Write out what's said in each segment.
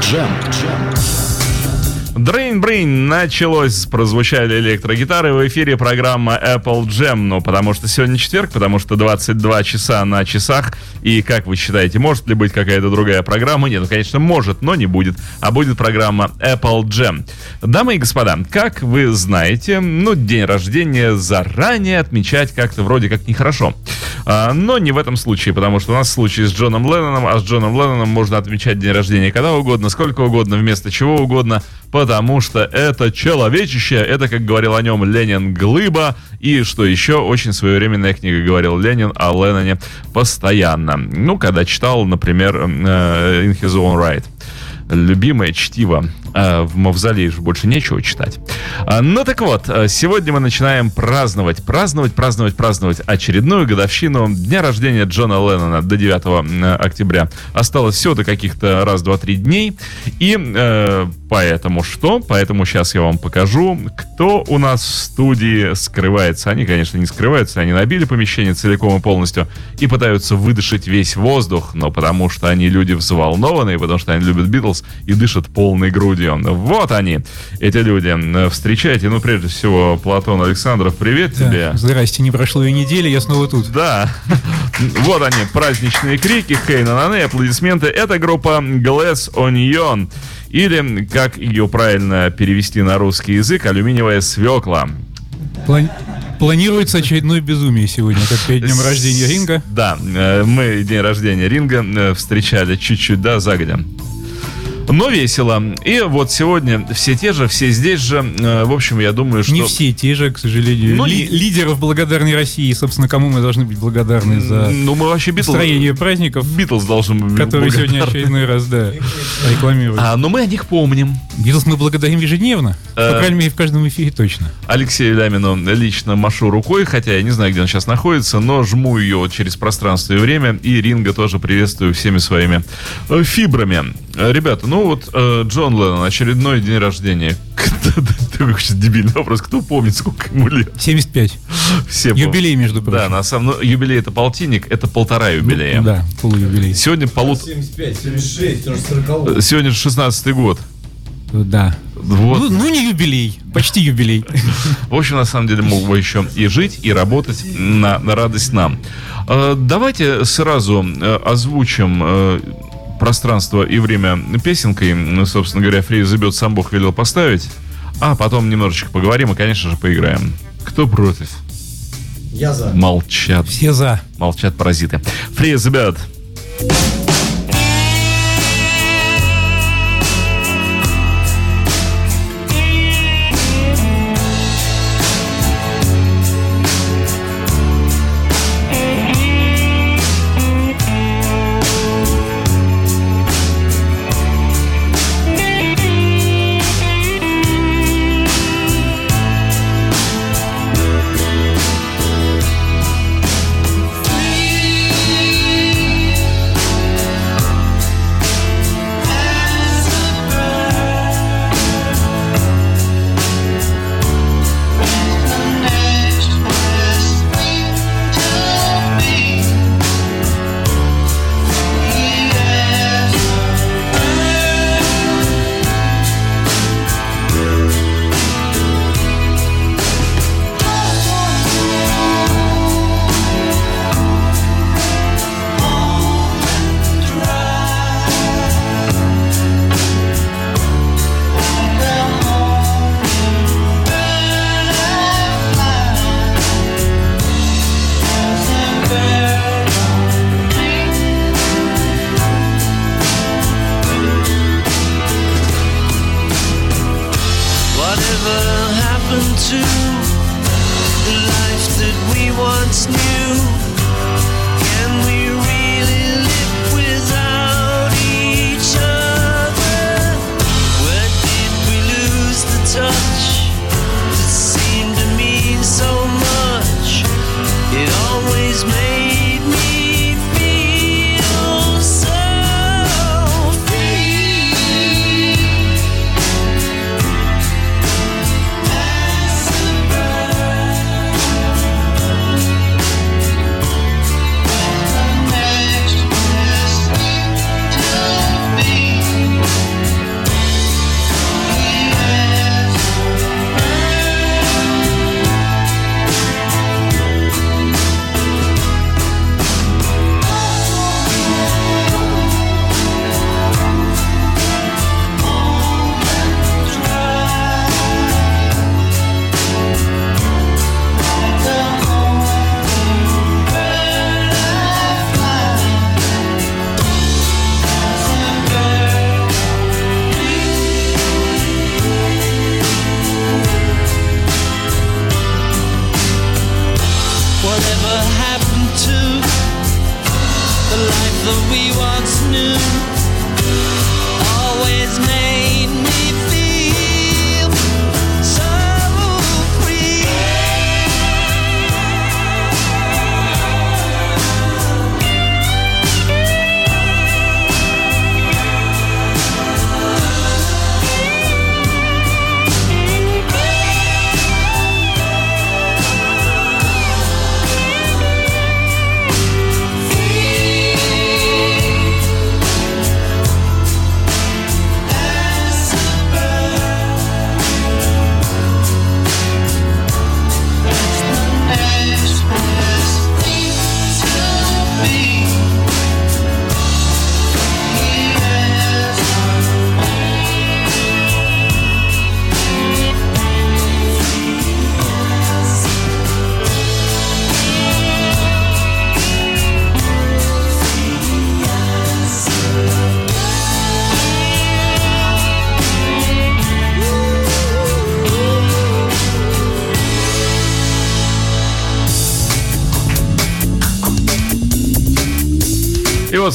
jump Jump. Drain Brain началось, прозвучали электрогитары в эфире программа Apple Jam, ну, потому что сегодня четверг, потому что 22 часа на часах, и как вы считаете, может ли быть какая-то другая программа? Нет, ну, конечно, может, но не будет, а будет программа Apple Jam. Дамы и господа, как вы знаете, ну, день рождения заранее отмечать как-то вроде как нехорошо. А, но не в этом случае, потому что у нас случай с Джоном Ленноном, а с Джоном Ленноном можно отмечать день рождения когда угодно, сколько угодно, вместо чего угодно, потому что это человечище, это, как говорил о нем Ленин, глыба, и что еще, очень своевременная книга говорил Ленин о Ленноне постоянно. Ну, когда читал, например, э, In His Own Right любимое чтиво. А, в Мавзолее же больше нечего читать. А, ну так вот, а, сегодня мы начинаем праздновать, праздновать, праздновать, праздновать очередную годовщину дня рождения Джона Леннона до 9 октября. Осталось все до каких-то раз, два, три дней. И э, поэтому что? Поэтому сейчас я вам покажу, кто у нас в студии скрывается. Они, конечно, не скрываются, они набили помещение целиком и полностью и пытаются выдышать весь воздух, но потому что они люди взволнованные, потому что они любят Битлз и дышат полной грудью. Вот они, эти люди. Встречайте, ну, прежде всего, Платон Александров, привет да. тебе. Здрасте, не прошло и недели, я снова тут. Да. Вот они, праздничные крики, хей на наны, аплодисменты. Это группа Glass Onion. Или, как ее правильно перевести на русский язык, алюминиевая свекла. План... Планируется очередное безумие сегодня, как перед днем рождения Ринга. Да, э, мы день рождения Ринга э, встречали чуть-чуть, да, загодя но весело. И вот сегодня все те же, все здесь же. Э, в общем, я думаю, что... Не все те же, к сожалению. Ну, Ли- лидеров благодарной России, собственно, кому мы должны быть благодарны за ну, мы вообще Битлз... настроение праздников. Битлз должны быть Которые сегодня очередной раз, да, рекламируют. А, но мы о них помним. Битлз мы благодарим ежедневно. По крайней мере, в каждом эфире точно. Алексею Лямину лично машу рукой, хотя я не знаю, где он сейчас находится, но жму ее через пространство и время. И Ринга тоже приветствую всеми своими э, фибрами. Ребята, ну вот э, Джон Леннон, очередной день рождения. Такой дебильный вопрос. Кто помнит, сколько ему лет? 75. Все юбилей, между прочим. Да, на самом ну, юбилей это полтинник, это полтора юбилея. Ну, да, полуюбилей. Сегодня полут... 75, 76, уже 40 Сегодня же 16 год. Да. Вот. Ну, ну, не юбилей, почти юбилей. В общем, на самом деле, мог бы еще и жить, и работать на, на радость нам. Э, давайте сразу э, озвучим э, пространство и время песенкой. Ну, собственно говоря, Фрей забьет, сам Бог велел поставить. А потом немножечко поговорим и, конечно же, поиграем. Кто против? Я за. Молчат. Все за. Молчат паразиты. Фрей забьет.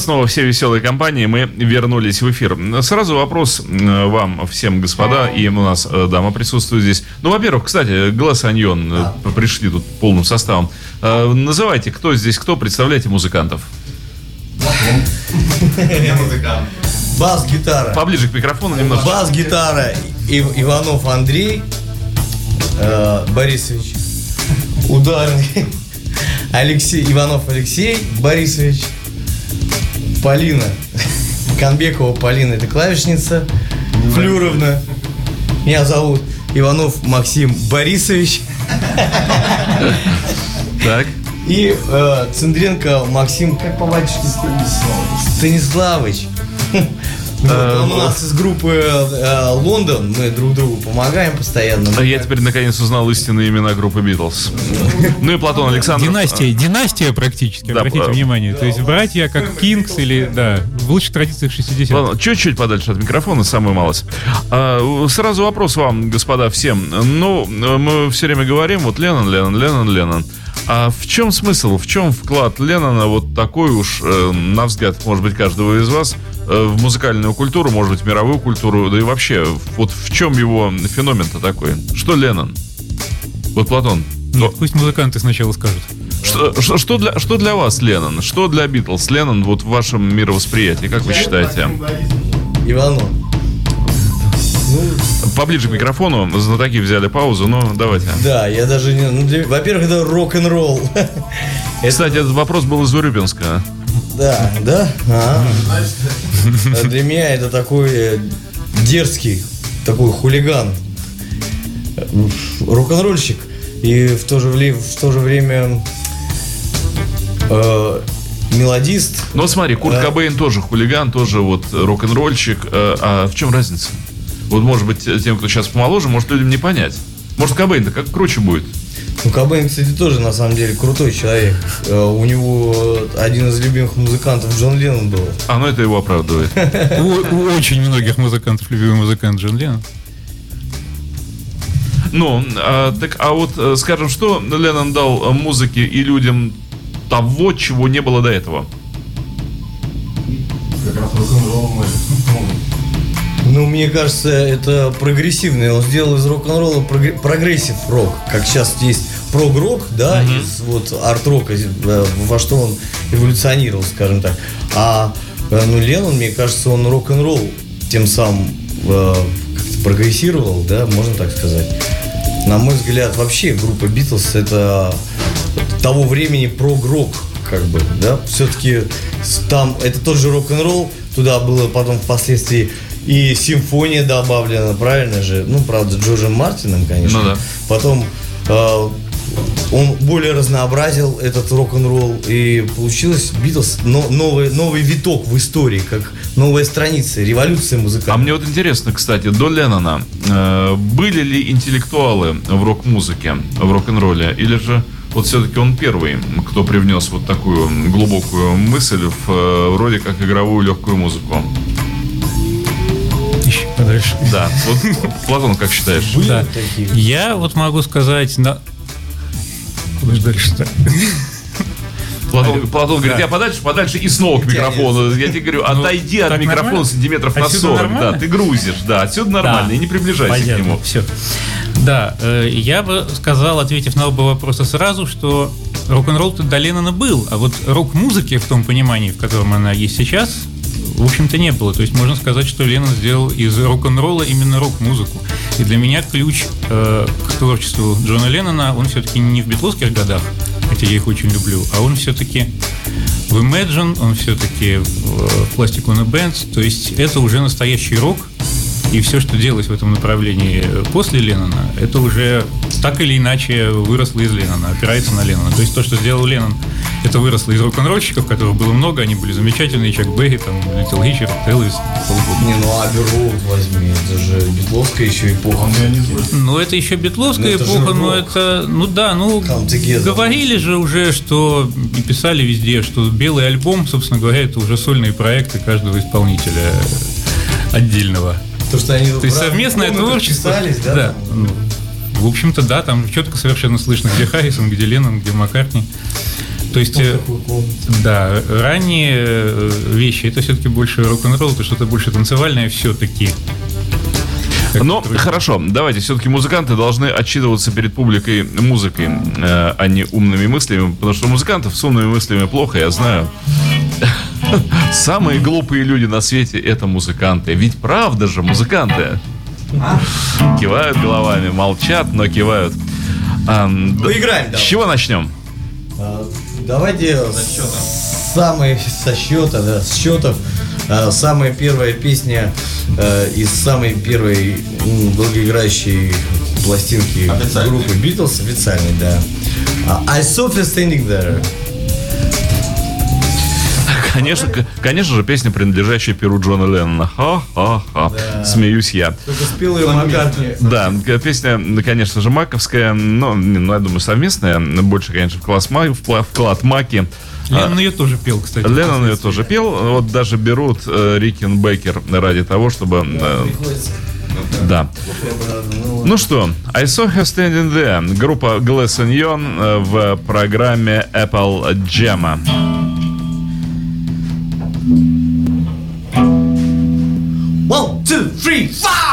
Снова все веселые компании, мы вернулись в эфир. Сразу вопрос вам всем, господа, и у нас э, дама присутствует здесь. Ну, во-первых, кстати, Глаз Аньон да. пришли тут полным составом. Э, называйте, кто здесь кто, представляйте музыкантов. Я музыкант. Бас-гитара. Поближе к микрофону немножко. Бас-гитара. Иванов Андрей э, Борисович. Ударный. Алексей Иванов Алексей Борисович. Полина. Конбекова Полина, это клавишница. Флюровна. Меня зовут Иванов Максим Борисович. Так. И э, Цендренко Максим, как по батюшке Станиславович. Он у нас из группы э, Лондон, мы друг другу помогаем постоянно. А я теперь наконец узнал истинные имена группы Битлз. Ну и Платон Александр. Династия, династия практически, обратите внимание. То есть братья как Кингс или, да, в лучших традициях 60-х. Чуть-чуть подальше от микрофона, самую малость. А, сразу вопрос вам, господа, всем. Ну, мы все время говорим, вот Леннон, Леннон, Леннон, Леннон. А в чем смысл, в чем вклад Леннона вот такой уж, э, на взгляд, может быть, каждого из вас, э, в музыкальную культуру, может быть, в мировую культуру, да и вообще, вот в чем его феномен-то такой? Что Леннон? Вот Платон. Нет, пусть музыканты сначала скажут. Что, что, что, для, что для вас Леннон? Что для Битлз Леннон вот в вашем мировосприятии? Как вы считаете? Иванов. Ну, Поближе к микрофону, знатоки взяли паузу, но давайте. Да, я даже не... Ну, для... Во-первых, это рок-н-ролл. Кстати, этот вопрос был из Урюпинска. Да, да? А. Для меня это такой э, дерзкий, такой хулиган, рок-н-ролльщик. И в то же, в то же время э, мелодист. Ну смотри, Курт да. Кобейн тоже хулиган, тоже вот рок-н-ролльщик. Э, а в чем разница? Вот, может быть, тем, кто сейчас помоложе, может людям не понять. Может, Кобейн-то как круче будет? Ну, Кобейн, кстати, тоже, на самом деле, крутой человек. Э, у него один из любимых музыкантов Джон Леннон был. А, ну это его оправдывает. У очень многих музыкантов любимый музыкант Джон Леннон. Ну, а, так, а вот, э, скажем, что Леннон дал музыке и людям того, чего не было до этого? Как раз рок-н-ролл ну, мне кажется, это прогрессивный. Он сделал из рок-н-ролла progressive rock, как сейчас есть прог-рок, да, mm-hmm. из вот арт-рока, э, во что он эволюционировал, скажем так. А э, ну, Леннон, мне кажется, он рок-н-ролл тем самым э, прогрессировал, да, можно так сказать. На мой взгляд, вообще группа Битлз это того времени прог-рок, как бы, да, все-таки там это тот же рок-н-ролл, туда было потом впоследствии и симфония добавлена, правильно же? Ну, правда, Джорджем Мартином, конечно. Ну да. Потом э, он более разнообразил этот рок-н-ролл, и получилось Битлз но, новый, новый виток в истории, как новая страница, революция музыкальная. А мне вот интересно, кстати, до Леннона э, были ли интеллектуалы в рок-музыке, в рок-н-ролле, или же вот все-таки он первый, кто привнес вот такую глубокую мысль в э, вроде как игровую легкую музыку? Еще подальше. Да. Вот, Платон, как считаешь? да. Я вот могу сказать на... Куда же дальше-то? Платон, Платон говорит, я подальше, подальше и снова к микрофону. Я тебе говорю, ну, отойди от микрофона сантиметров на 40. Да, ты грузишь, да, отсюда нормально, и не приближайся к нему. Все. Да, э, я бы сказал, ответив на оба вопроса сразу, что рок-н-ролл-то до Леннона был, а вот рок-музыки в том понимании, в котором она есть сейчас, в общем-то, не было. То есть можно сказать, что Леннон сделал из рок-н-ролла именно рок-музыку. И для меня ключ э, к творчеству Джона Леннона, он все-таки не в битловских годах, хотя я их очень люблю, а он все-таки в Imagine, он все-таки в Plastic Ono Bands, то есть это уже настоящий рок, и все, что делалось в этом направлении после Леннона, это уже так или иначе выросло из Леннона, опирается на Леннона. То есть то, что сделал Леннон, это выросло из рок-н-ролльщиков, которых было много, они были замечательные, Чак Берри, там, Литл Ричард, Элвис, Не, ну Аберроуд возьми, это же битловская еще эпоха. Ну, это еще битловская но эпоха, но это, ну да, ну, говорили же уже, что, и писали везде, что белый альбом, собственно говоря, это уже сольные проекты каждого исполнителя отдельного. То, что они То есть совместное творчество. Писались, да? Да. Ну, в общем-то, да, там четко совершенно слышно, где Харрисон, где Леннон, где Маккартни. То есть, э, да, ранние э, вещи это все-таки больше рок-н-ролл, это что-то больше танцевальное все-таки. Но ну, хорошо, давайте, все-таки музыканты должны отчитываться перед публикой музыкой, э, а не умными мыслями, потому что музыкантов с умными мыслями плохо, я знаю. Самые глупые люди на свете это музыканты. Ведь правда же, музыканты. Кивают головами, молчат, но кивают. А, Поиграем, да. С чего начнем? А, давайте с самой со счета, да, с счетов. А, самая первая песня а, из самой первой м, долгоиграющей пластинки группы Beatles, официальной, да. I saw you standing there. Конечно, конечно же, песня, принадлежащая перу Джона Леннона. Ха-ха-ха. Да. Смеюсь я. Только спел ее Маккартни. Да, песня, конечно же, маковская, но, ну, я думаю, совместная. Больше, конечно, вклад, вклад Маки. Леннон ее тоже пел, кстати. Леннон ее тоже пел. Вот даже берут э, Рикин Бекер ради того, чтобы... Э, да. Ну что, I saw her standing there. Группа Glass Onion э, в программе Apple Jam. Peace. Bye.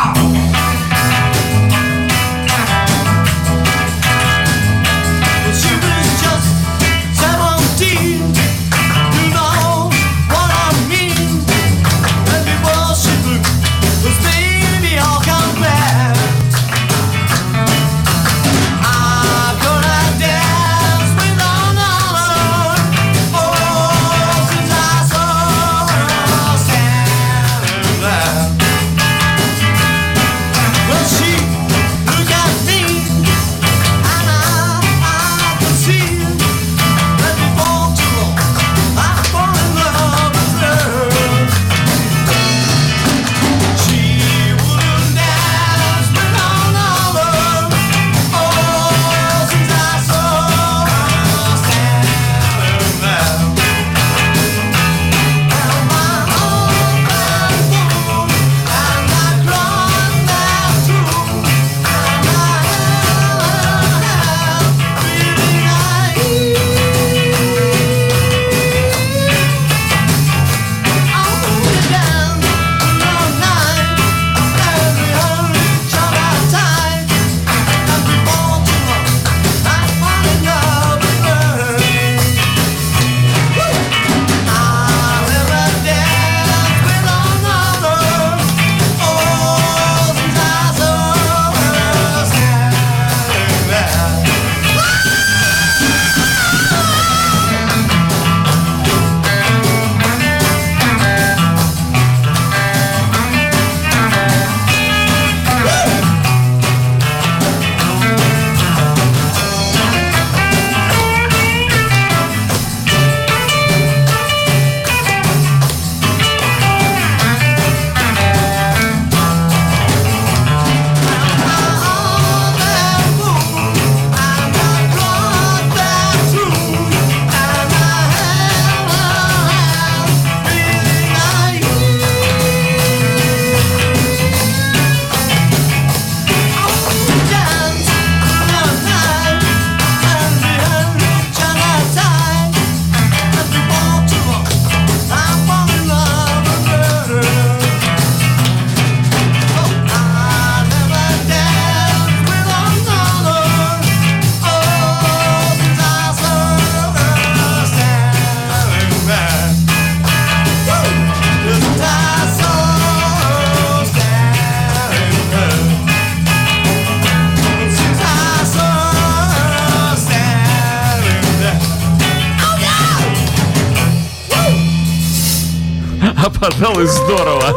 Пожалуй, здорово.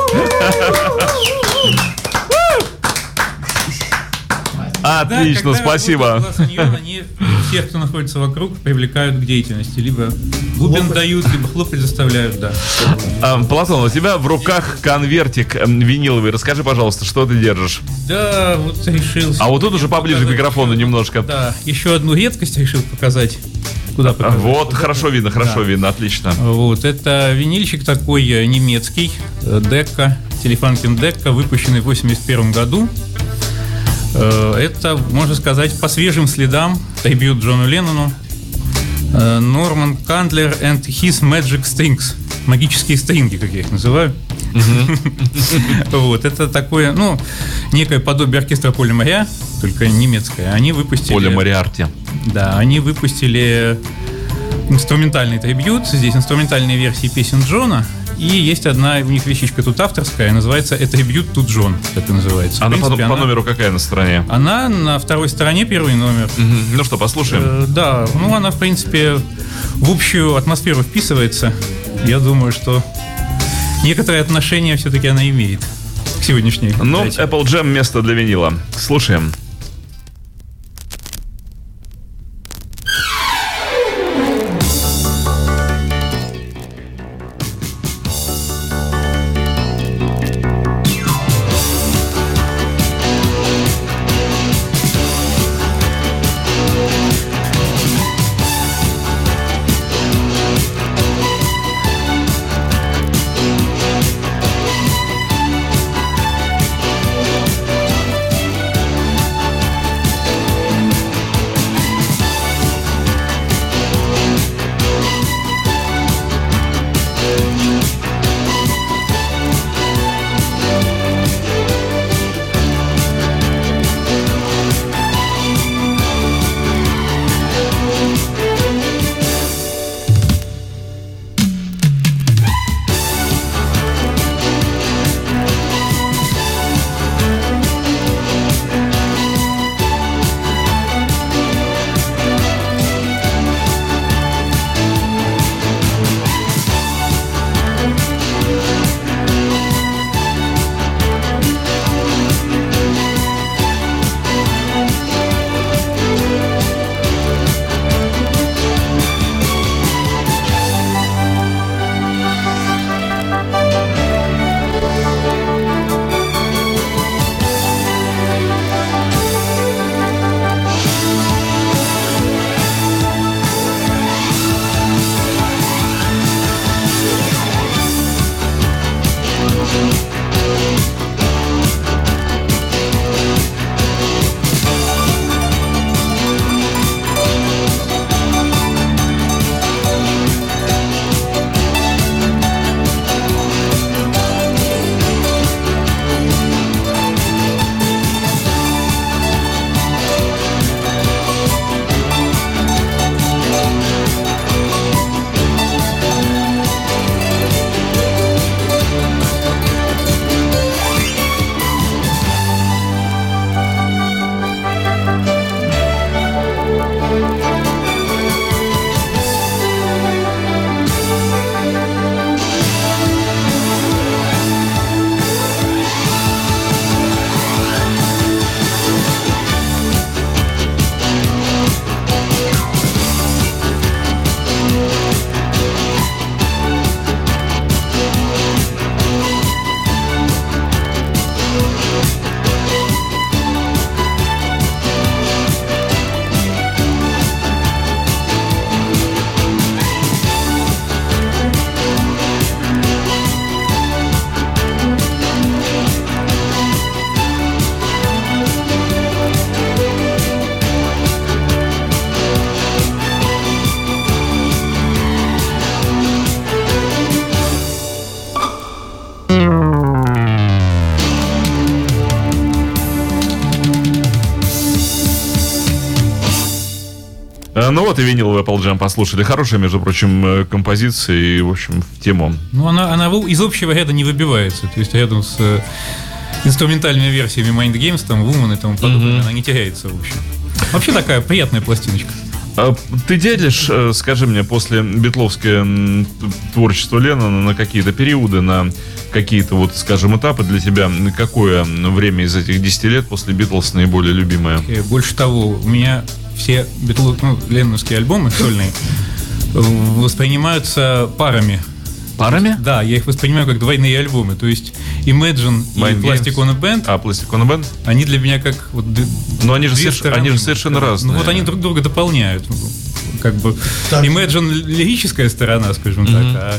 Отлично, спасибо. они всех, кто находится вокруг, привлекают к деятельности. Либо бубен дают, либо хлопать заставляют, да. А, Платон, у тебя в руках конвертик виниловый. Расскажи, пожалуйста, что ты держишь? Да, вот решил. А вот тут уже поближе к микрофону немножко. Да, еще одну редкость решил показать. Куда А, показать? Вот, хорошо видно, хорошо Да. видно, отлично. Вот, это винильчик такой э, немецкий, э, Дека, Телефанкин Дека, выпущенный в 81 году. Э, Это, можно сказать, по свежим следам трибют Джону Леннону. Норман Кандлер and His Magic Strings. Магические стринги, как я их называю. Вот, это такое, ну, некое подобие оркестра Поля Моря, только немецкое. Они выпустили... Оля Мариарти. Да, они выпустили инструментальный трибют. Здесь инструментальные версии песен Джона. И есть одна у них вещичка тут авторская, называется «Это тут Джон», так и называется. В Она по, принципе, по она- номеру какая на стороне? Она на второй стороне, первый номер. Мгм. Ну что, послушаем. Э, да, ну она, в принципе, в общую атмосферу вписывается. Я думаю, что некоторое отношение все-таки она имеет к сегодняшней. Ну. Apple Jam место для винила. Слушаем. Ну вот и винил в Apple Jam послушали. Хорошая, между прочим, э, композиция и, в общем, в тему. Ну, она, она из общего ряда не выбивается. То есть рядом с э, инструментальными версиями Mind Games, там, Woman и тому подобное, она не теряется, в общем. Вообще такая приятная пластиночка. А Ты делишь, э, скажи мне, после битловское творчество Леннона на какие-то периоды, на какие-то, вот, скажем, этапы для тебя? Какое время из этих 10 лет после Битлз наиболее любимое? И больше того, у меня все битлу, ну, ленновские альбомы сольные э, воспринимаются парами. Парами? Да, я их воспринимаю как двойные альбомы. То есть Imagine Mind и Plastic Games. on a Band, А, Plastic on a Band? они для меня как вот Но они же, соверш- они же совершенно разные. Ну вот они друг друга дополняют. Ну, Как бы Так. Imagine лирическая сторона, скажем так, а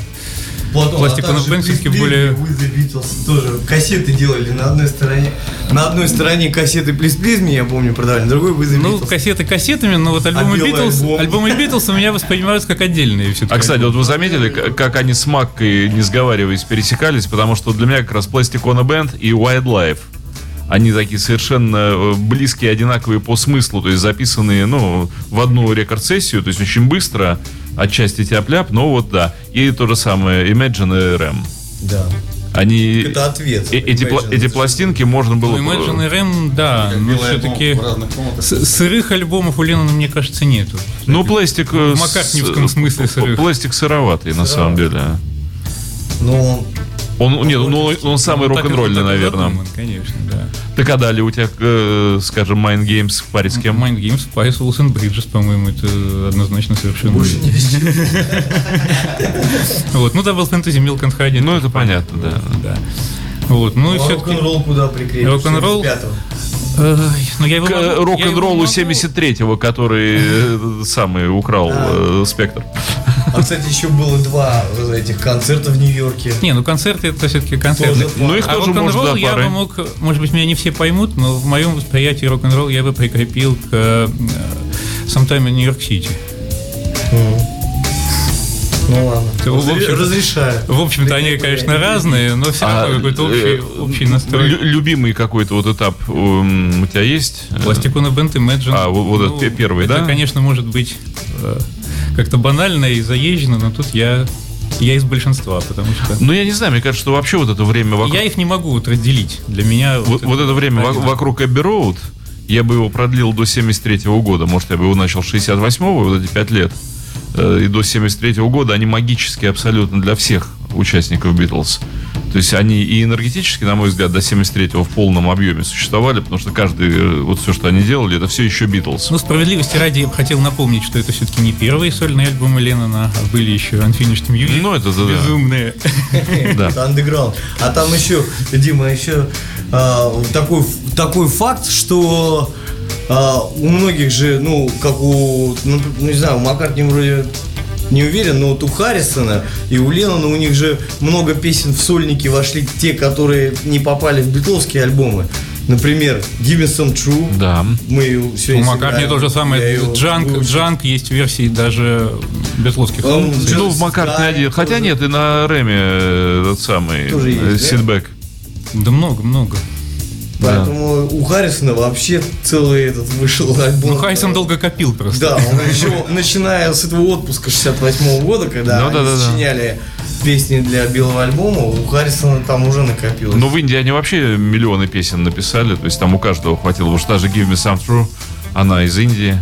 Потом, Пластик а the Beatles тоже кассеты делали на одной стороне. На одной стороне кассеты Please Please я помню, продавали, на другой the Ну, кассеты кассетами, но вот альбомы белый Битлз, альбом? альбомы Битлз у меня воспринимаются как отдельные все А, кстати, вот вы заметили, как они с Маккой, не сговариваясь, пересекались? Потому что для меня как раз Plastic on a Band и Wildlife. Они такие совершенно э, близкие, одинаковые по смыслу, то есть записанные, ну, в одну рекорд-сессию, то есть очень быстро, отчасти тяп-ляп, но вот да. И то же самое Imagine и RM. Да. Они... Это ответ. э- эти, пла- эти пластинки можно было... Ну, Imagine RM, да, но все-таки сырых альбомов у Леннона, мне кажется, нету. Ну, пластик... э, В с- маккартниевском смысле сырых. Пластик сыроватый, на самом деле. Ну, Он, нет, ну, он, он самый Ну, рок-н-ролльный, наверное. задуман, конечно, да. Так а далее у тебя, э, скажем, Mind Games в паре с кем? Mind Games, Spice, Wilson Bridges, по-моему, это однозначно совершенно. больше не Вот, ну, Double Fantasy, Milk and Honey. Ну, это понятно, да. Да. Вот, ну, и Ну, а все-таки... рок-н-ролл куда прикрепишь? Рок-н-ролл? 75-го. Ну, я его К могу- я его рок-н-роллу могу- 73-го, который э, самый украл э, Спектр. А, кстати, еще было два этих концерта в Нью-Йорке. Не, ну концерты это все-таки концерты. Тоже Ну, их а тоже можно, да, я парой. бы мог, может быть, меня не все поймут, но в моем восприятии рок-н-ролл я бы прикрепил к э, Sometime in New York City. Ну ладно. То, в общем- Разрешаю. В общем-то, они, конечно, разные, но все равно какой-то общий, э, общий настрой. лю- любимый какой-то вот этап м, у тебя есть? Пластику на Бент Imagine. А, вот- вот этот пе- первый, это, да? конечно, может быть э, как-то банально и заезжено, но тут я, я из большинства, потому что Ну, я не знаю, мне кажется, что вообще вот это время вокруг... я их не могу вот разделить. Для меня Вот, вот это время во- один. вокруг Эбби Роуд, я бы его продлил до 73 года. Может, я бы его начал с 68-го, вот эти 5 лет. Э, И до 73 года они магические абсолютно для всех участников Битлз. То есть они и энергетически, на мой взгляд, до 73-го в полном объеме существовали, потому что каждый, э, вот все, что они делали, это все еще Битлз. Ну, справедливости ради, я бы хотел напомнить, что это все-таки не первые сольные альбомы Леннона, а были еще Unfinished Music. Ну, это да. Безумные. Да. Это андеграунд. А там еще, Дима, еще такой, такой факт, что а, у многих же, ну, как у, ну, не знаю, у Маккартни вроде не уверен, но вот у Харрисона и у Леннона у них же много песен в сольники вошли, те, которые не попали в битловские альбомы. Например, Give Me Some True. Да. Мы ее У сегодня Маккартни то же самое. Джанк. Джанк есть версии даже бетловских. Он функций. Ну, в Маккартне Sky один. Хотя тоже. нет, и на Рэме э, этот самый э, да? Да много, много. Поэтому у Харрисона вообще целый этот вышел альбом. Ну, Хайсон долго копил просто. Да, он еще, начиная с этого отпуска 68 года, когда Ну, они да-да-да. сочиняли песни для белого альбома, у Харрисона там уже накопилось. Но в Индии они вообще миллионы песен написали, то есть там у каждого хватило. Что даже Give Me Some True, она из Индии.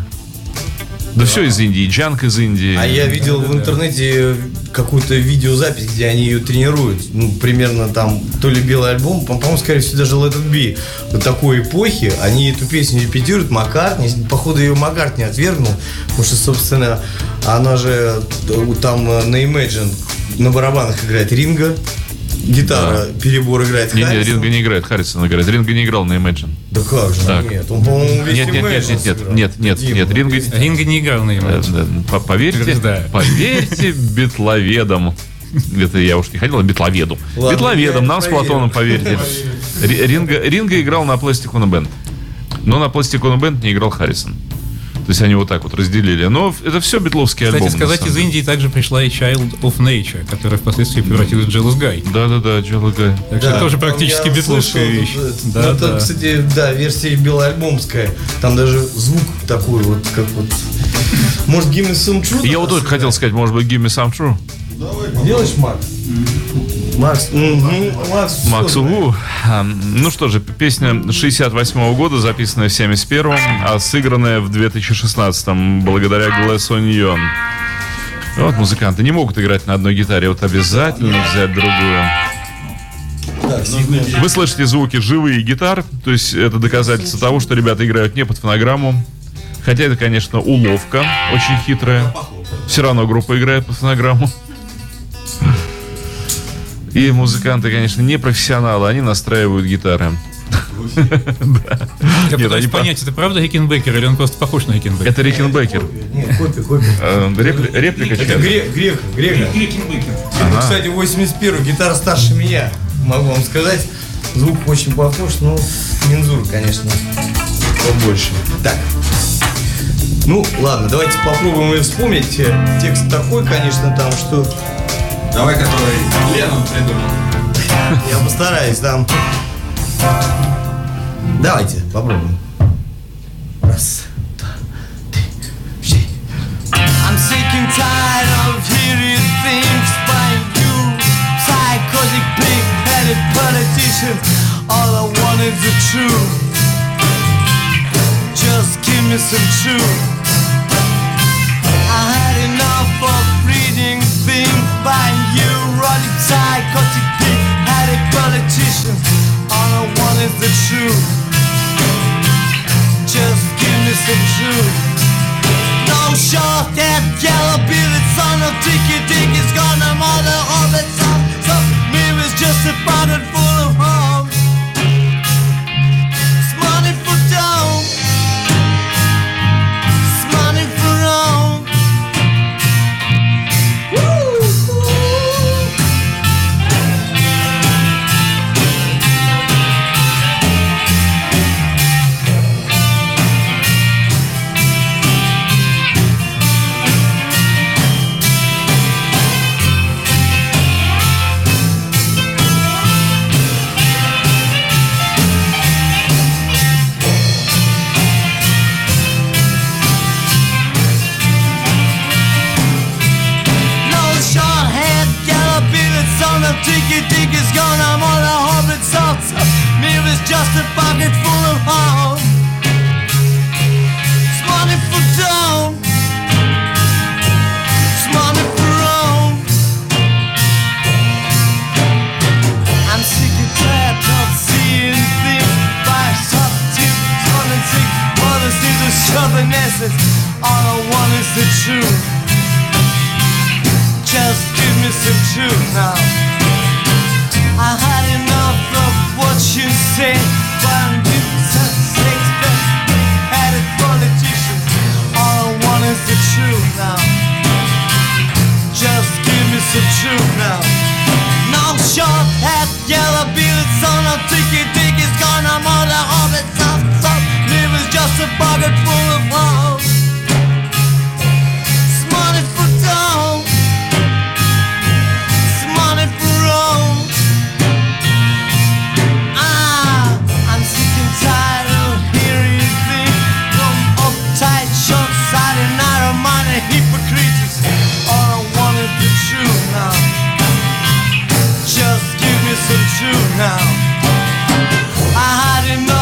Да, все из Индии, Джанк из Индии. А я видел в интернете какую-то видеозапись, где они ее тренируют. Ну, примерно там, то ли белый альбом, по- по-моему, скорее всего, даже Let It Be. Вот такой эпохи, они эту песню репетируют, Маккартни, походу ее Маккартни отвергнул, потому что, собственно, она же э, там э, на Imagine на барабанах играет Ринга, гитара, перебор играет Не, не, Харрисон. Ринга не играет, Харрисон играет. Ринга не играл на Imagine. Да как же, Так. нет, он, по-моему, весь Нет, нет, нет, Imagine нет, нет, нет, нет, Дима, нет, Ринга... Ринга не играл на Imagine. да, по- Поверьте, Утверждаю. поверьте битловедам. Это я уж не хотел, а битловеду. Ладно, битловедам, нам с поверю. Платоном поверьте. Ри- Ринга, Ринга играл на Plastic on a Band. Но на Plastic on a Band не играл Харрисон. То есть они вот так вот разделили. Но это все битловские Кстати, альбомы. на сказать, из. Индии также пришла и Child of Nature, которая впоследствии превратилась в Jealous Guy. Да-да-да, Джелла Гай. Так что Да, тоже там практически битловская вещь. это- Да, ну, это, да. кстати, да, версия белоальбомская. Там даже звук такой вот, как вот... Может, Give Me Some Truth? Я вот только хотел сказать, может быть, Give Me Some True? Делаешь, Макс? Макс, мгм, Макс, Макс. Угу. Ну что же, песня 68 года, записанная в 71 а сыгранная в 2016 благодаря Glass Onion. Вот музыканты не могут играть на одной гитаре, вот обязательно взять другую. Секунду. Вы слышите звуки живые гитар, то есть это доказательство того, что ребята играют не под фонограмму. Хотя это, конечно, уловка очень хитрая. Все равно группа играет под фонограмму. И музыканты, конечно, не профессионалы, они настраивают гитары. Я Нет, пытаюсь понять, это правда Хикенбекер или он просто похож на Хикенбекера? Это Рикенбекер. Нет, копия, копия. Репли- Реплика Это грек, грек, грека. Ну, Кстати, 81 гитара старше меня, могу вам сказать. Звук очень похож, но мензур, конечно, побольше. Так. Ну, ладно, давайте попробуем и вспомнить. Текст такой, конечно, там, что Давай, который Лену придумал. я постараюсь там. Давайте, попробуем. Раз, два, три, четыре. I'm sick and tired of hearing things by you Psychotic, big-headed politicians All I want is the truth Just give me some truth I had enough of reading things by you Ruddy, psychotic, big-headed politicians All I want is the truth Just give me some truth no short head, yellow bearded son of Dicky Dick is gone. I'm all the up. Some mirrors just a pocket full of harm. I had enough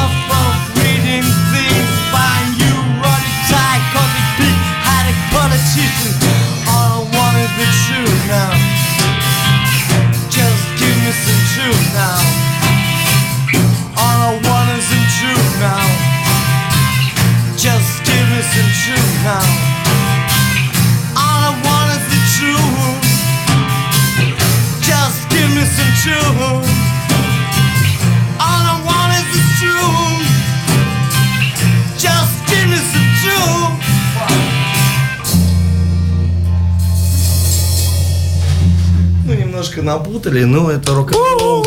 напутали, но это рок-н-ролл.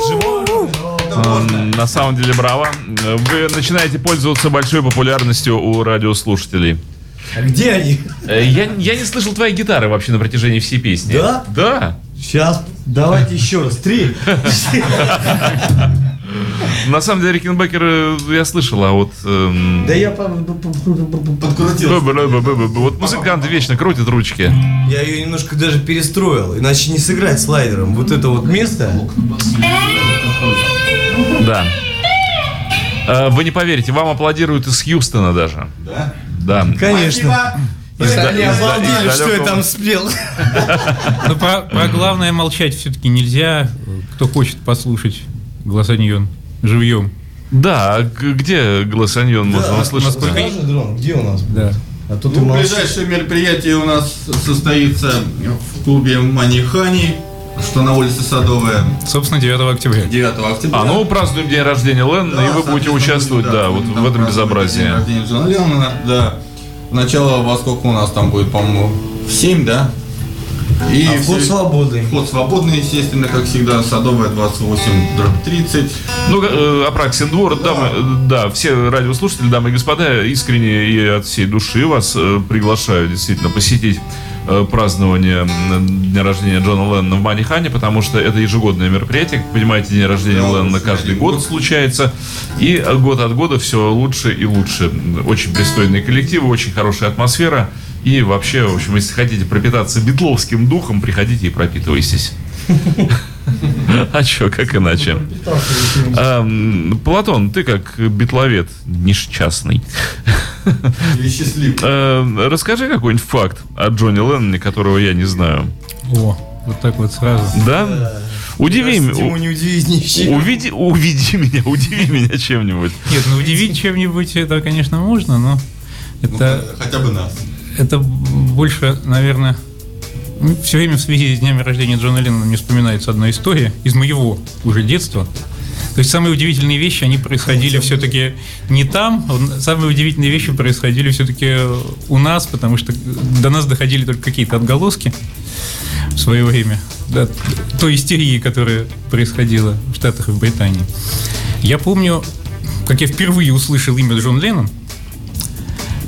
М, На самом деле, браво. Вы начинаете пользоваться большой популярностью у радиослушателей. А где они? Э, Я, я не слышал твоей гитары вообще на протяжении всей песни. Да? Да. Сейчас, давайте еще раз. Три. На самом деле, Рикенбекер э, я слышал, а вот... эм, Да я по- по- по- по- по- Подкрутил. Вот музыканты вечно крутят ручки. Я ее немножко даже перестроил, иначе не сыграть слайдером. Вот это вот место. Да. Э, Вы не поверите, вам аплодируют из Хьюстона даже. Да? Да. Конечно. Из да- Они обалдели, что я там спел. Но про, про главное молчать все-таки нельзя. Кто хочет послушать Глассаньон живьем. Да, а где Глассаньон можно услышать? насколько- Скажи, Дрон, где у нас? Да. А тут Ну, ближайшее мероприятие у нас состоится в клубе Манихани, что на улице Садовая, Собственно, 9 октября. 9 октября. А, ну празднуем день рождения Леннона, Да, и вы будете участвовать, будет, да, вот в этом безобразии. День рождения Джона Леннона, да. Начало во сколько у нас там будет, по-моему, в 7, да? И А вход все- свободный. Вход свободный, естественно, как всегда, Садовая 28, дробь 30. Ну, э, Апраксин двор, дамы, э, да, все радиослушатели, дамы и господа, искренне и от всей души вас э, приглашаю действительно посетить э, празднование дня рождения Джона Леннона в Манихане, потому что это ежегодное мероприятие. Как понимаете, день рождения Да, Леннона он каждый год год. случается. И год от года все лучше и лучше. Очень пристойные коллективы, очень хорошая атмосфера. И вообще, в общем, если хотите пропитаться битловским духом, приходите и пропитывайтесь. А чё, как иначе? А, Платон, ты как битловед несчастный. Или счастливый. А, Расскажи какой-нибудь факт о Джонни Ленноне, которого я не знаю. О, вот так вот сразу. Да? Удиви, м- Ему не удивить ничего. увиди, уведи меня, удиви меня чем-нибудь. Нет, ну удивить чем-нибудь это, конечно, можно, но Ну, это, хотя бы нас. Это больше, наверное, все время в связи с днями рождения Джона Леннона мне вспоминается одна история из моего уже детства. То есть самые удивительные вещи, они происходили все-таки не там, самые удивительные вещи происходили все-таки у нас, потому что до нас доходили только какие-то отголоски в свое время, да, той истерии, которая происходила в Штатах и в Британии. Я помню, как я впервые услышал имя Джон Леннон,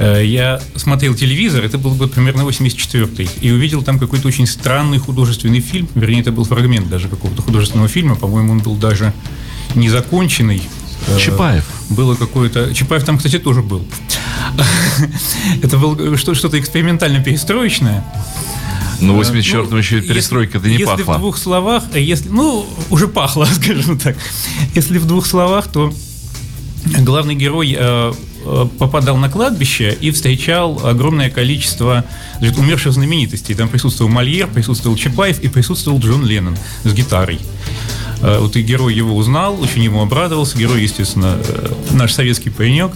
Я смотрел телевизор, это был год примерно 84-й, и увидел там какой-то очень странный художественный фильм, вернее, это был фрагмент даже какого-то художественного фильма, по-моему, он был даже незаконченный. Э, Чапаев. Было какое-то... Чапаев там, кстати, тоже был. Это было что- что-то экспериментально-перестроечное. Ну, 84 еще и Если- перестройка это не если в пахло. двух словах, э, если, ну, уже пахло, скажем так. Если в двух словах, то главный герой э, э, попадал на кладбище и встречал огромное количество значит, умерших знаменитостей. Там присутствовал Мольер, присутствовал Чапаев и присутствовал Джон Леннон с гитарой. Э, Вот и герой его узнал, очень ему обрадовался. Герой, естественно, э, наш советский паренек.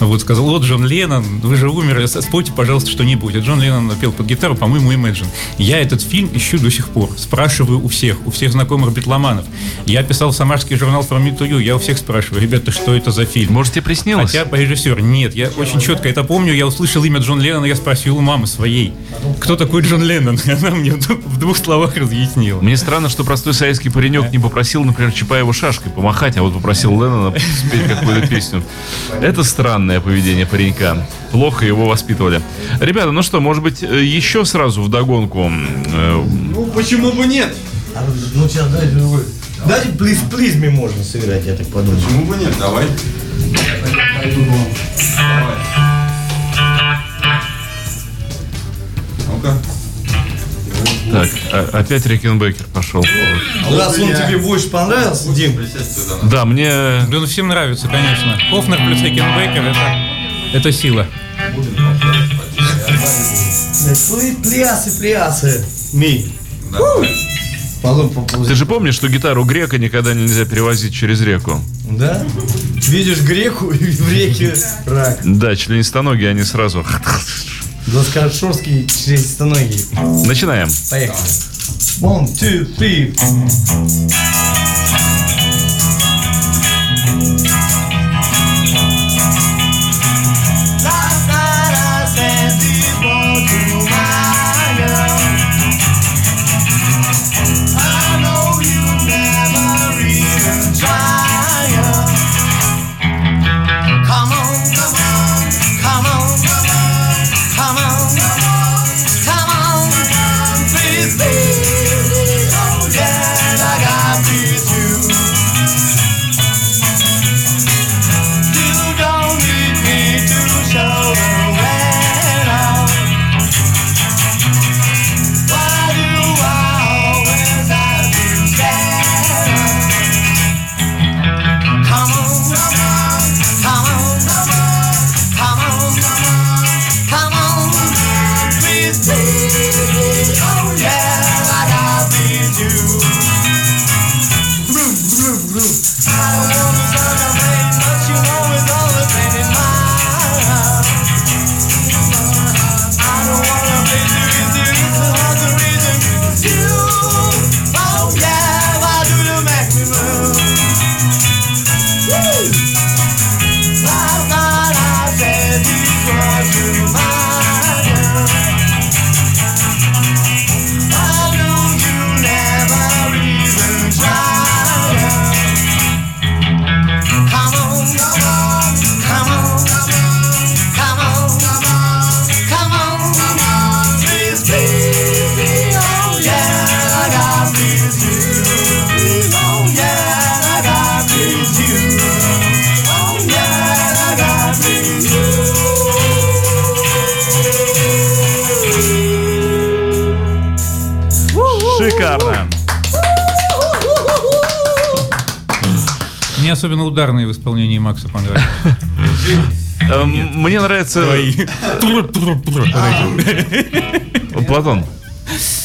Вот сказал, вот Джон Леннон, вы же умерли, спойте, пожалуйста, что-нибудь. А Джон Леннон пел под гитару, по-моему, Imagine. Я этот фильм ищу до сих пор. Спрашиваю у всех, у всех знакомых битломанов. Я писал в самарский журнал From Me to You, я у всех спрашиваю, ребята, что это за фильм? Может, тебе приснилось? Хотя по режиссер, нет, я очень четко это помню, я услышал имя Джон Леннона, я спросил у мамы своей, кто такой Джон Леннон? И она мне в двух- словах разъяснила. Мне странно, что простой советский паренек не попросил, например, Чапаева шашкой помахать, а вот попросил Леннона спеть какую-то песню. Это странное поведение паренька. Плохо его воспитывали. Ребята, ну что, может быть, э, еще сразу вдогонку? э, Ну, почему бы нет? А, Ну, сейчас дайте другой. Дайте плиз, плизме можно сыграть, я так подумал. Почему бы нет? Давай. Давай. Ну-ка. Так, а- опять Рикенбекер пошел. Раз он тебе больше понравился, Дим, Да, мне... Да, ну всем нравится, конечно. Хофнер плюс Рикенбекер это, это сила. плясы, плясы. Ми. Ты же помнишь, что гитару грека никогда нельзя перевозить через реку? Да? Видишь греку и в реке рак. Да, членистоногие, они сразу... Глазкошорский членистоногий. Начинаем. Поехали. One, two, three. Мне особенно ударные в исполнении Макса понравились. Эм, Мне нравится... Платон,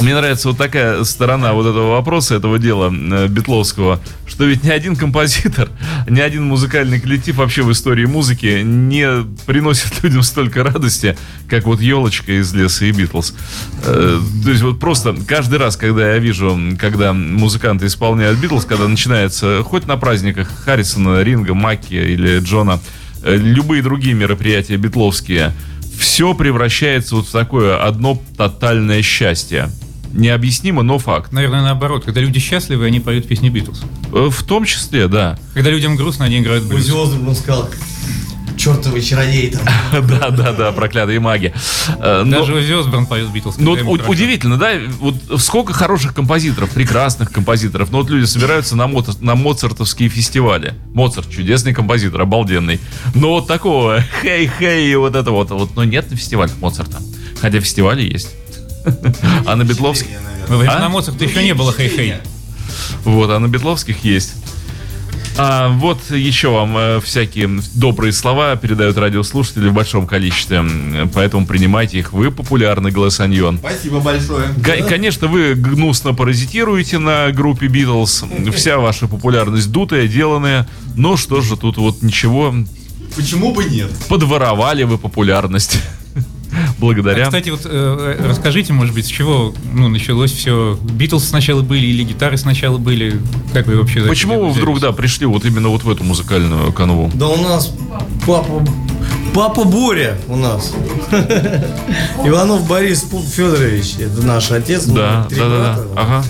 мне нравится вот такая сторона вот этого вопроса, этого дела э, Бетловского, что ведь ни один композитор, ни один музыкальный коллектив вообще в истории музыки не приносит людям столько радости, как вот елочка из леса и Битлз. Э, То есть вот просто каждый раз, когда я вижу, когда музыканты исполняют Битлз, когда начинается хоть на праздниках Харрисона, Ринга, Макки или Джона, э, любые другие мероприятия битловские, все превращается вот в такое одно тотальное счастье. Необъяснимо, но факт. Наверное, наоборот. Когда люди счастливы, они поют песни Битлз. Э, В том числе, да. Когда людям грустно, они играют блюз. Узи Осборн сказал, чертовый чародей там. Да, да, да, проклятые маги. Э, но- Даже Узи Осборн поет Битлз. Ну, удивительно, да? Вот сколько хороших композиторов, прекрасных композиторов. Но вот люди собираются на, на моцартовские фестивали. Моцарт чудесный композитор, обалденный. Но вот такого хей-хей, вот это вот, вот, но нет на фестивалях Моцарта. Хотя фестивали есть. А на Бетловских... А? Моцарта еще не было хей-хей. Вот, а на Бетловских есть. А вот еще вам э, всякие добрые слова передают радиослушатели в большом количестве. Поэтому принимайте их. Вы популярный голосаньон. Спасибо большое. Ко- Конечно, вы гнусно паразитируете на группе Битлз. Вся ваша популярность дутая, деланная. Но что же тут вот ничего. Почему бы нет? Подворовали вы популярность. Благодаря. А, кстати, вот э, расскажите, может быть, с чего ну, началось все? Битлз сначала были или гитары сначала были? Как вы вообще... Почему вы вдруг, да, пришли вот именно вот в эту музыкальную канву? Да у нас папа, папа Боря у нас. Иванов Борис Федорович, это наш отец. Да, да, да. Ага.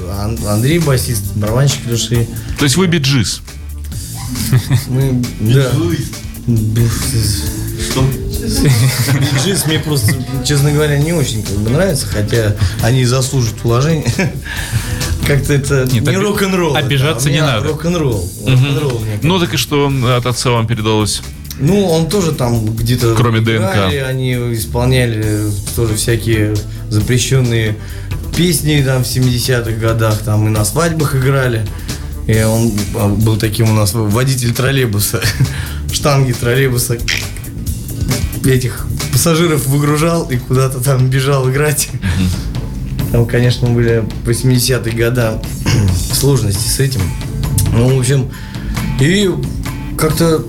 Андрей басист, барабанщик Леши. То есть вы биджис. Мы, да. Биджис мне просто, честно говоря, не очень как бы нравится, хотя они заслуживают уважения. Как-то это Нет, не оби- рок-н-ролл. это, обижаться а у не надо. Рок-н-ролл. Рок-н-ролл, мне Ну так и что от отца вам передалось? Ну, он тоже там где-то... Кроме ДНК. Они исполняли тоже всякие запрещенные песни там в 70-х годах, там и на свадьбах играли. И он а, был таким у нас водитель троллейбуса, штанги троллейбуса. Этих пассажиров выгружал и куда-то там бежал играть. Там, конечно, были 80-е года сложности с этим. Ну, в общем, и как-то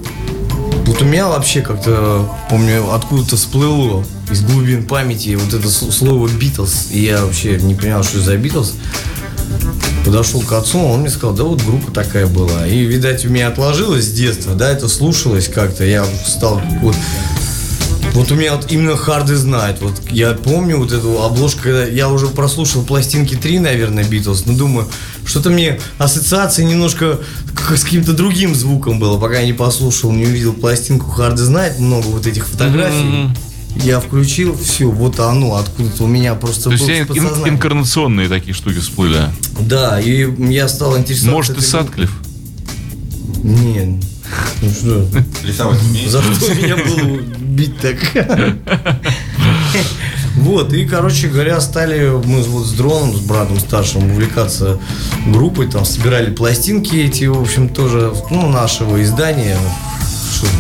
вот у меня вообще как-то, помню, откуда-то всплыло из глубин памяти вот это слово Битлз. И я вообще не понял, что за Битлз. Подошел к отцу, он мне сказал, да вот группа такая была. И, видать, у меня отложилось с детства, да, это слушалось как-то. Я стал вот вот у меня вот именно харды знает. Вот я помню вот эту обложку, когда я уже прослушал пластинки 3, наверное, Битлз, но думаю, что-то мне ассоциация немножко с каким-то другим звуком было, пока я не послушал, не увидел пластинку Харды знает, много вот этих фотографий. Я включил, все, вот оно, откуда-то у меня просто То есть ин- инкарнационные такие штуки всплыли. Да, и я стал интересоваться. Может, и этой Садклифф? Нет. Ну что? Рисовать? За что меня было бить так? Вот, и, короче говоря, стали мы вот с дроном, с братом старшим увлекаться группой, там собирали пластинки эти, в общем, тоже, ну, нашего издания.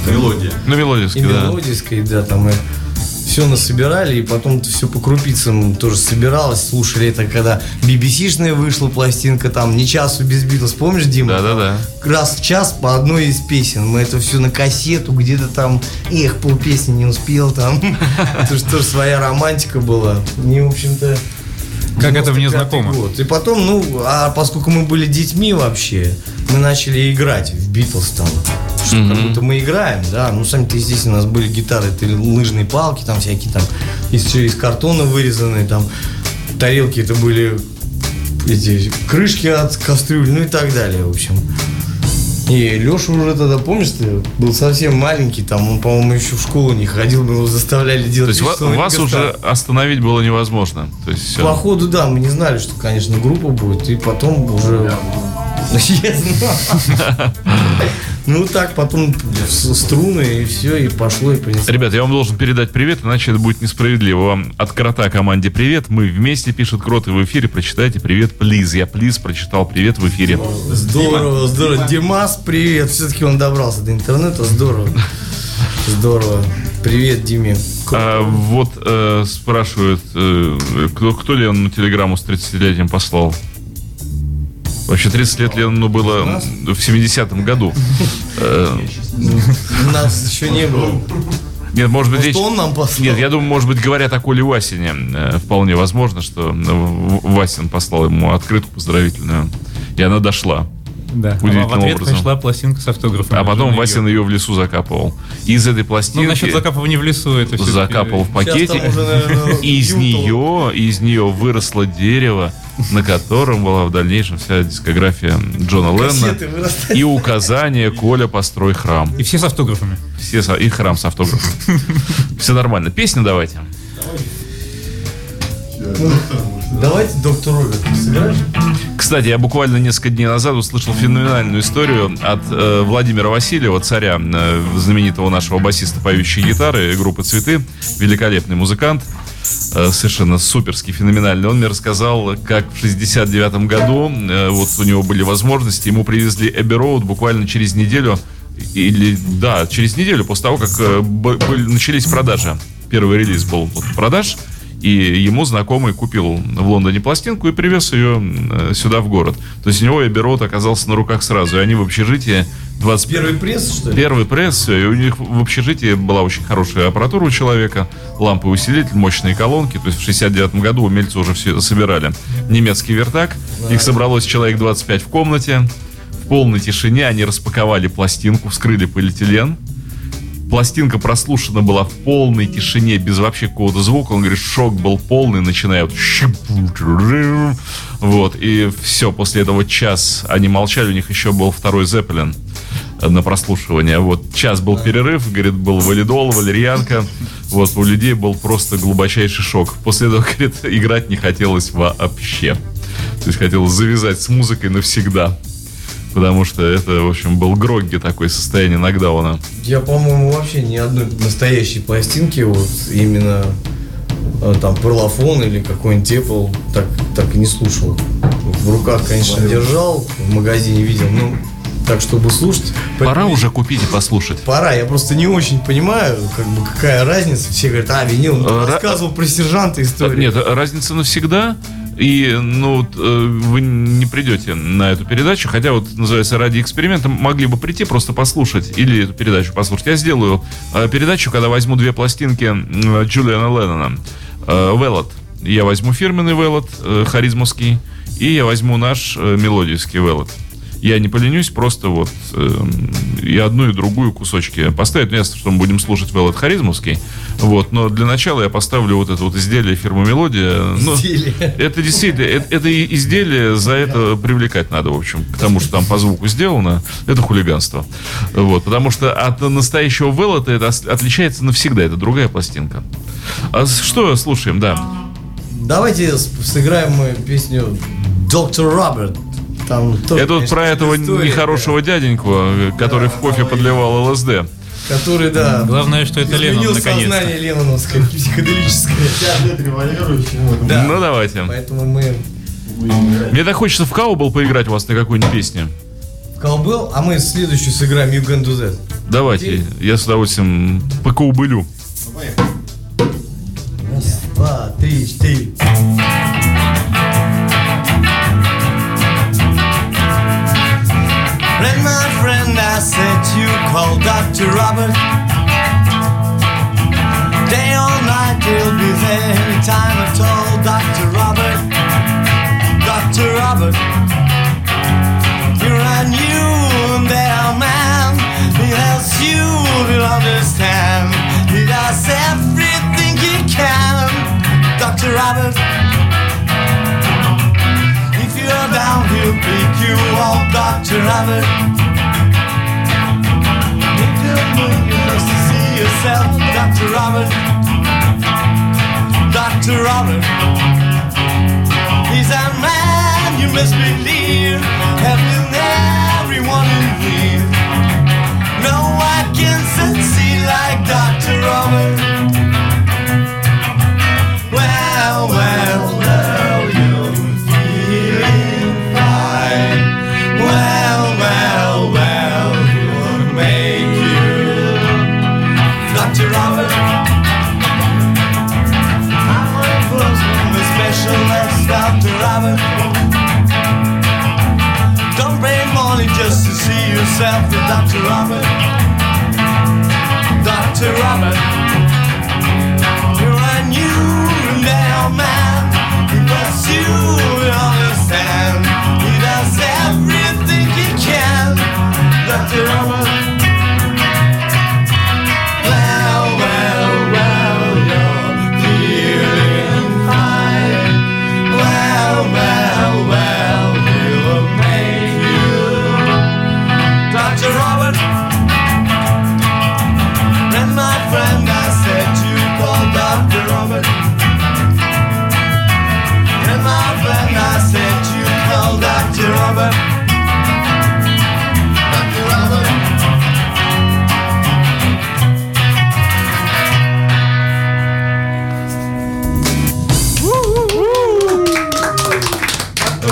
Мелодия. Ну, И мелодийский, да. мелодийской, да, там и все насобирали, и потом все по крупицам тоже собиралось, слушали это, когда BBC-шная вышла пластинка, там, «Не часу без Битлз», помнишь, Дима? Да-да-да. раз в час по одной из песен. Мы это все на кассету, где-то там, эх, полпесни не успел там. Это же тоже своя романтика была. Не, в общем-то... Как это мне 95-й знакомо. год. И потом, ну, а поскольку мы были детьми вообще, мы начали играть в Битлз там. Что как будто мы играем, да. Ну, сами-то, естественно, у нас были гитары, это лыжные палки там всякие там, из, из картона вырезанные там. Тарелки это были эти крышки от кастрюль, ну и так далее, в общем. И Леша уже тогда, помнишь, ты был совсем маленький, там он, по-моему, еще в школу не ходил, мы его заставляли То делать есть что он вас мегастар. уже остановить было невозможно. То есть всё. По ходу, да, мы не знали, что, конечно, группа будет, и потом уже... Знал. Ну так, потом струны, и все, и пошло, и понесло. Ребят, я вам должен передать привет, иначе это будет несправедливо. Вам от Крота команде привет. Мы вместе, пишет Крот, и в эфире прочитайте привет, плиз. Я плиз прочитал привет в эфире. Здорово, здорово. Димас, привет. Все-таки он добрался до интернета. Здорово. Здорово. Привет, Диме. А, вот э, спрашивают, э, кто, кто Лену телеграмму с 30-летием послал? Вообще 30 лет Лену было в 70-м году. Э, Нас еще не было. Нет, может быть, речь... он нам послал? Нет, я думаю, может быть, говорят о Коле Васине. Э, Вполне возможно, что э, Васин послал ему открытку поздравительную. И она дошла. Да. Удивительным А в ответ образом. пришла пластинка с автографом. А потом Васин ее в лесу закапывал. Из этой Ну, пластинки насчет закапывания в лесу это все. закапал в пакетик. там уже, наверное, И из нее, из нее выросло дерево, на котором была в дальнейшем вся дискография Джона Леннона. И указание Коля, построй храм. И все с автографами. Все со- и храм с автографом. Все нормально. Песню давайте. Давайте доктор Роберт сыграешь? Кстати, я буквально несколько дней назад услышал феноменальную историю от э, Владимира Васильева, царя э, знаменитого нашего басиста поющей гитары группы «Цветы». Великолепный музыкант, э, совершенно суперский, феноменальный. Он мне рассказал, как в 69 году, э, вот у него были возможности, ему привезли Эбби Роуд буквально через неделю, или, да, через неделю после того, как э, начались продажи. Первый релиз был вот продаж, и ему знакомый купил в Лондоне пластинку и привез ее э, сюда в город. То есть у него Эбби Роуд оказался на руках сразу, и они в общежитии 20... Первый пресс, что ли? Первый пресс, и у них в общежитии была очень хорошая аппаратура у человека, ламповый усилитель, мощные колонки, то есть в 69 году умельцы уже все собирали. Немецкий вертак, их собралось человек 25 в комнате, в полной тишине они распаковали пластинку, вскрыли полиэтилен, пластинка прослушана была в полной тишине, без вообще какого-то звука. Он говорит, шок был полный, начиная вот... Вот, и все, после этого час они молчали, у них еще был второй Зеппелин на прослушивание. Вот, час был перерыв, говорит, был валидол, валерьянка. Вот, у людей был просто глубочайший шок. После этого, говорит, играть не хотелось вообще. То есть хотелось завязать с музыкой навсегда. Потому что это, в общем, был грогги такое состояние Нокдауна. Я, по-моему, вообще ни одной настоящей пластинки, вот именно э, там перлофон или какой-нибудь Apple, так, так и не слушал. В руках, конечно, держал, в магазине видел, ну, так, чтобы слушать. Пора Поэтому уже купить и послушать. Пора, я просто не очень понимаю, как бы какая разница. Все говорят, а, винил, ну, ра- рассказывал про сержанта историю. Нет, разница навсегда. И, ну, э, вы не придете на эту передачу, хотя вот называется ради эксперимента, могли бы прийти просто послушать или эту передачу послушать. Я сделаю э, передачу, когда возьму две пластинки Джулиана Леннона. Э, Велот. Я возьму фирменный Велот, харизмовский, и я возьму наш мелодийский Велот. Я не поленюсь, просто вот э, и одну, и другую кусочки поставить. Ну, ясно, что мы будем слушать Велот Харизмовский. Вот, но для начала я поставлю вот это вот изделие фирмы Мелодия. Ну, Изделие. это действительно, это, это и изделие за это привлекать надо, в общем, к тому, что там по звуку сделано, это хулиганство. Вот, потому что от настоящего Велота это отличается навсегда, это другая пластинка. А что слушаем, да? Давайте сыграем мы песню Доктор Роберт. Там тоже, это вот конечно, про этого история, нехорошего дяденьку, э, который в кофе подливал ЛСД. да, Который, да, Главное, что это Леннон, изменил наконец-то. сознание Ленноновское, психоделическое. Да. Ну, давайте. Поэтому мы Мне так хочется в Каубол поиграть у вас на какую-нибудь песню. в колбел, а мы следующую сыграем You Can Do That. Давайте, я с удовольствием покаубылю. Раз, два, три, четыре. Said you call Dr. Robert. Day or night, he'll be there anytime at all. Dr. Robert, Dr. Robert. You're a new and there man. He helps you, he'll understand. He does everything he can. Dr. Robert. If you're down, he'll pick you up, Dr. Robert. Yourself, Dr. Robert. Dr. Robert. He's a man you must believe, helping everyone in need. No one can succeed like Dr. Robert. myself to Dr. Robert. Dr. Robert.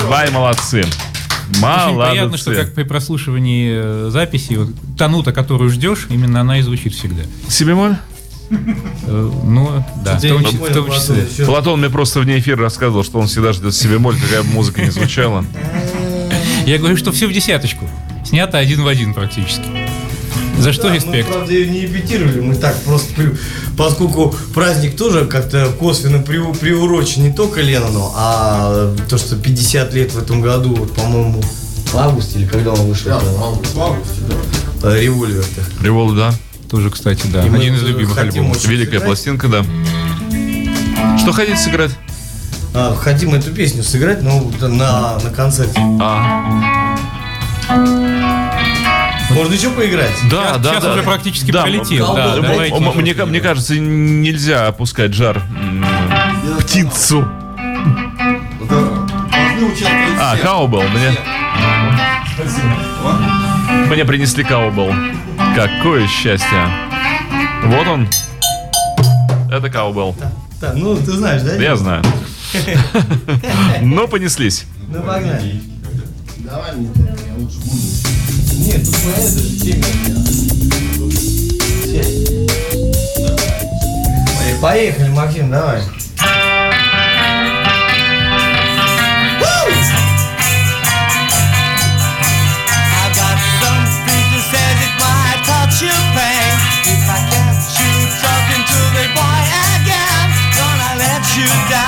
Вай, молодцы. Очень приятно, что Молодцы. как при прослушивании э, записи, вот, та нота, которую ждешь, именно она и звучит всегда. Си бемоль? Э, ну, да, в том, в том Платон, числе. Платон мне просто вне эфира рассказывал, что он всегда ждет себе моль, какая бы музыка не звучала. Я говорю, что все в десяточку. Снято один в один практически. За что Да, респект? Мы, правда, ее не имитировали, мы так просто, при- поскольку праздник тоже как-то косвенно при- приурочен не только Леннону, а то, что 50 лет в этом году, вот, по-моему, в августе или когда он вышел, Да, в августе, в августе, да. э, револьвер-то. Револ, да. Тоже, кстати, да. И мы Один из любимых альбомов. Великая сыграть. пластинка, да. Что хотите сыграть? А, хотим эту песню сыграть, но на, на концерте. А, Можно еще поиграть? да, Сейчас- да, сейчас да. уже практически Да, пролетел. Да, давайте. М- Мне, мне кажется, нельзя опускать жар птицу. А, каубел. Мне, мне принесли каубел. Какое счастье. Вот он. Это каубел. Так, ну ты знаешь, да? Я знаю. Но понеслись. Ну погнали. Давай мне, я лучше буду. Нет, тут на это же теме. Поехали, Максим, давай. You down.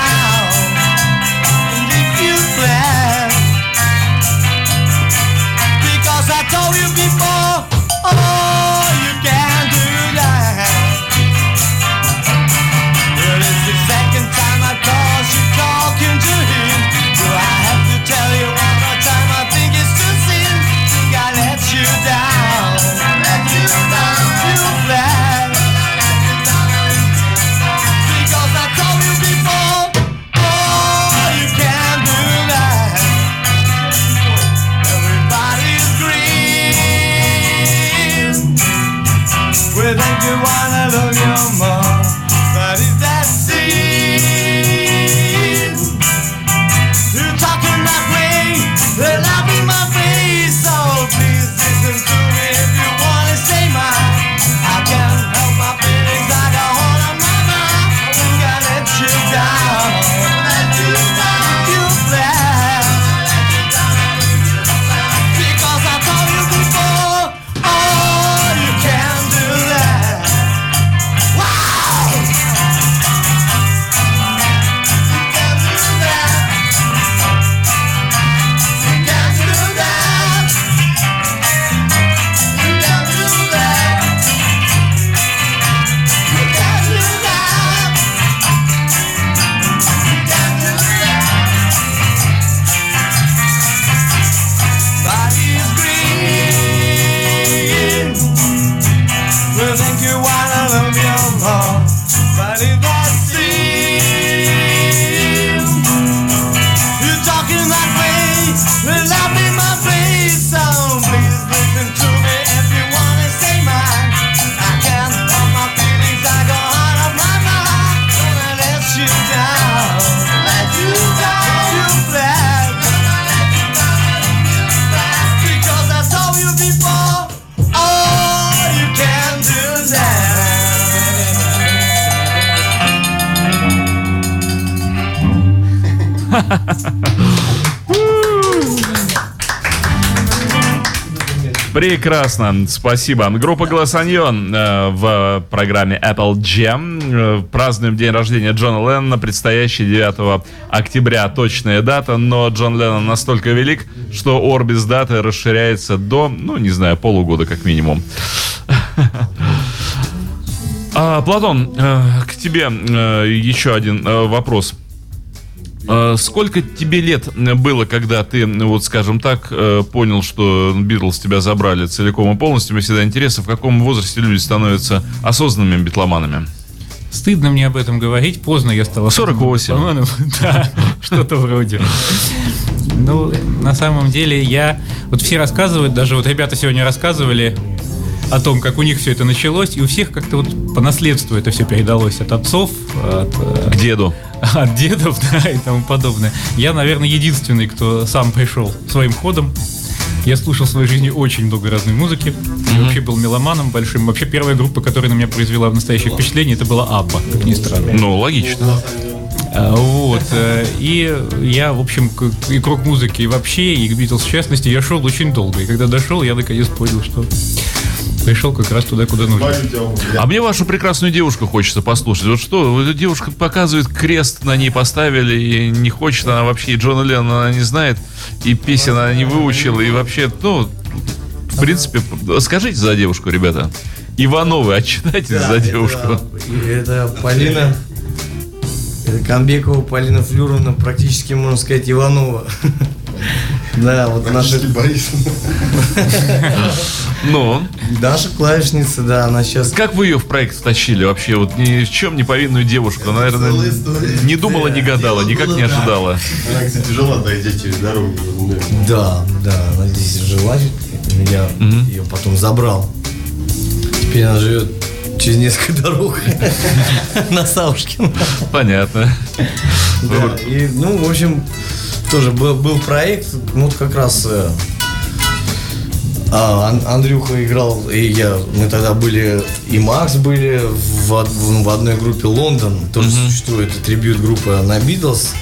Прекрасно, спасибо. Группа Голосаньон э, в программе Apple Jam. Э, празднуем день рождения Джона Леннона, предстоящий 9 октября. Точная дата, но Джон Леннон настолько велик, что орбис даты расширяется до, ну, не знаю, полугода как минимум. А, Платон, э, к тебе еще один вопрос. Э, Сколько тебе лет было, когда ты, ну, вот скажем так, э, понял, что Битлз тебя забрали целиком и полностью? Мне всегда интересно, в каком возрасте люди становятся осознанными битломанами? Стыдно мне об этом говорить, поздно я стал. 48. По-моему, Да, что-то вроде. Ну, на самом деле, я... Вот все рассказывают, даже вот ребята сегодня рассказывали о том, как у них все это началось, и у всех как-то вот по наследству это все передалось от отцов, от, э, К деду. От дедов, да, и тому подобное. Я, наверное, единственный, кто сам пришел своим ходом. Я слушал в своей жизни очень много разной музыки. Я вообще был меломаном большим. Вообще первая группа, которая на меня произвела настоящее впечатление, это была Абба, как ни странно. Ну, логично. А, Вот. э, И я, в общем, и к рок-музыке и вообще, и к Битлз в частности, я шел очень долго. И когда дошел, я наконец понял, что пришел как раз туда, куда нужно. А мне вашу прекрасную девушку хочется послушать. Вот что, вот эта девушка показывает крест, на ней поставили, и не хочет она вообще, и Джона Леннона она не знает, и песен она не выучила, и вообще, ну, в принципе, скажите за девушку, ребята. Ивановы, отчитайтесь за девушку. Это, это Полина. Это Камбекова Полина Флюровна, практически, можно сказать, Иванова. Да, вот наша, Ну, наша клавишница, да, она сейчас как вы ее в проект втащили вообще? Вот ни в чем не повинную девушку, наверное, целая история. не думала, не гадала, никак не ожидала. Она, кстати, жила дойдя через дорогу. Да, да, она здесь жила. Я ее потом забрал. Теперь она живет через несколько дорог на Савушкин. Понятно. Да, и, ну, в общем, тоже был, был проект, ну, вот как раз э, а, Ан- Андрюха играл, и я, мы тогда были, и Макс были в, од- в одной группе Лондон, тоже существует трибют группа на Битлз.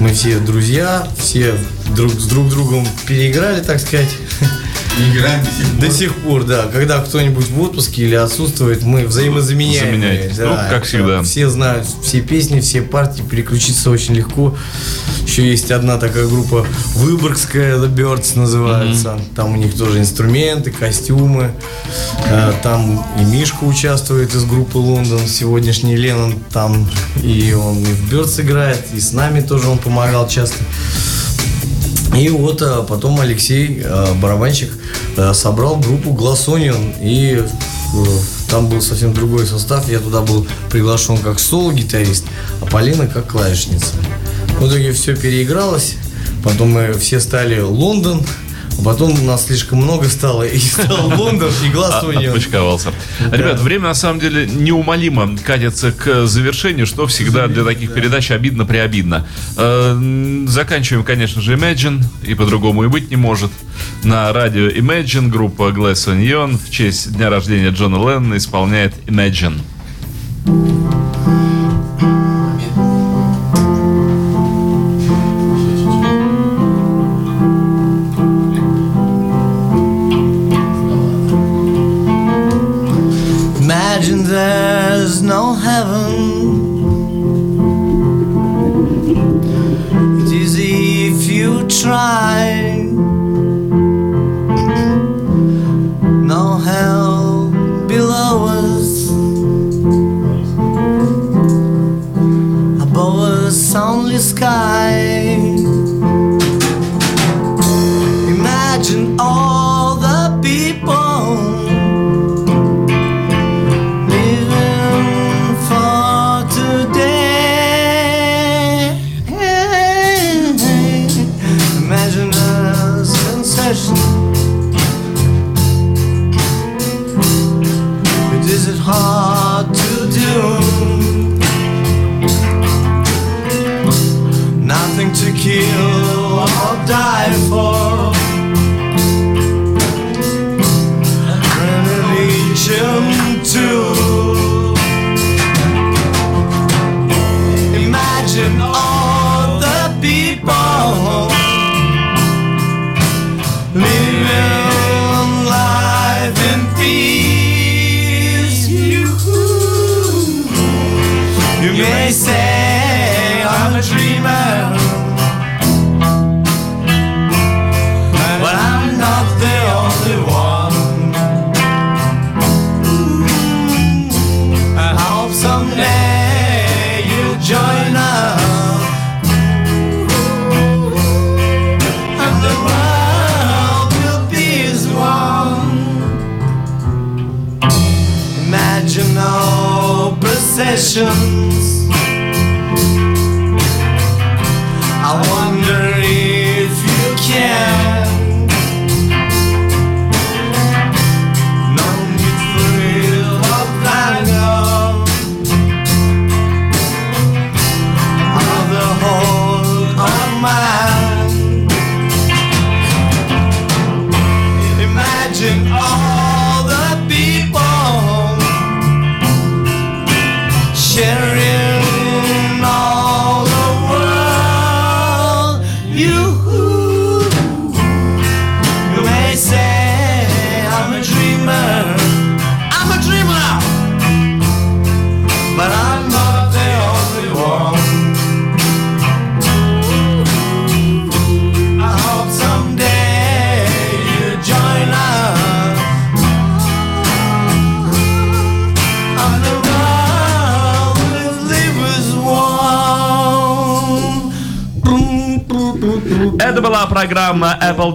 Мы все друзья, все друг с друг другом переиграли, так сказать. Играем до сих пор. До сих пор, да. Когда кто-нибудь в отпуске или отсутствует, мы взаимозаменяем. Заменяетесь. Ну, как всегда. Все знают все песни, все партии, переключиться очень легко. Еще есть одна такая группа Выборгская, The Birds называется. Там у них тоже инструменты, костюмы. Э, Там и Мишка участвует из группы Лондон, сегодняшний Леннон там. И он и в Birds играет, и с нами тоже он помогал часто. И вот а, потом Алексей, а, барабанщик, а, собрал группу Onion, и э, там был совсем другой состав. Я туда был приглашен как соло-гитарист, а Полина как клавишница. В итоге все переигралось, потом мы все стали Лондон, а потом у нас слишком много стало, и стал Лондон, и Glass А, Onion. Отпочковался. Ребят, время на самом деле неумолимо катится к завершению, что всегда для таких передач обидно-преобидно. Э, Заканчиваем, конечно же, Imagine, и по-другому и быть не может. На радио Imagine группа Glass Onion в честь дня рождения Джона Леннона исполняет. Imagine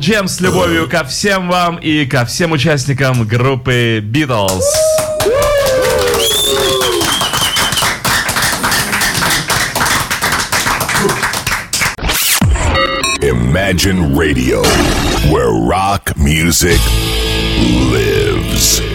Jam с любовью ко всем вам и ко всем участникам группы Beatles. Imagine Radio, where rock music lives.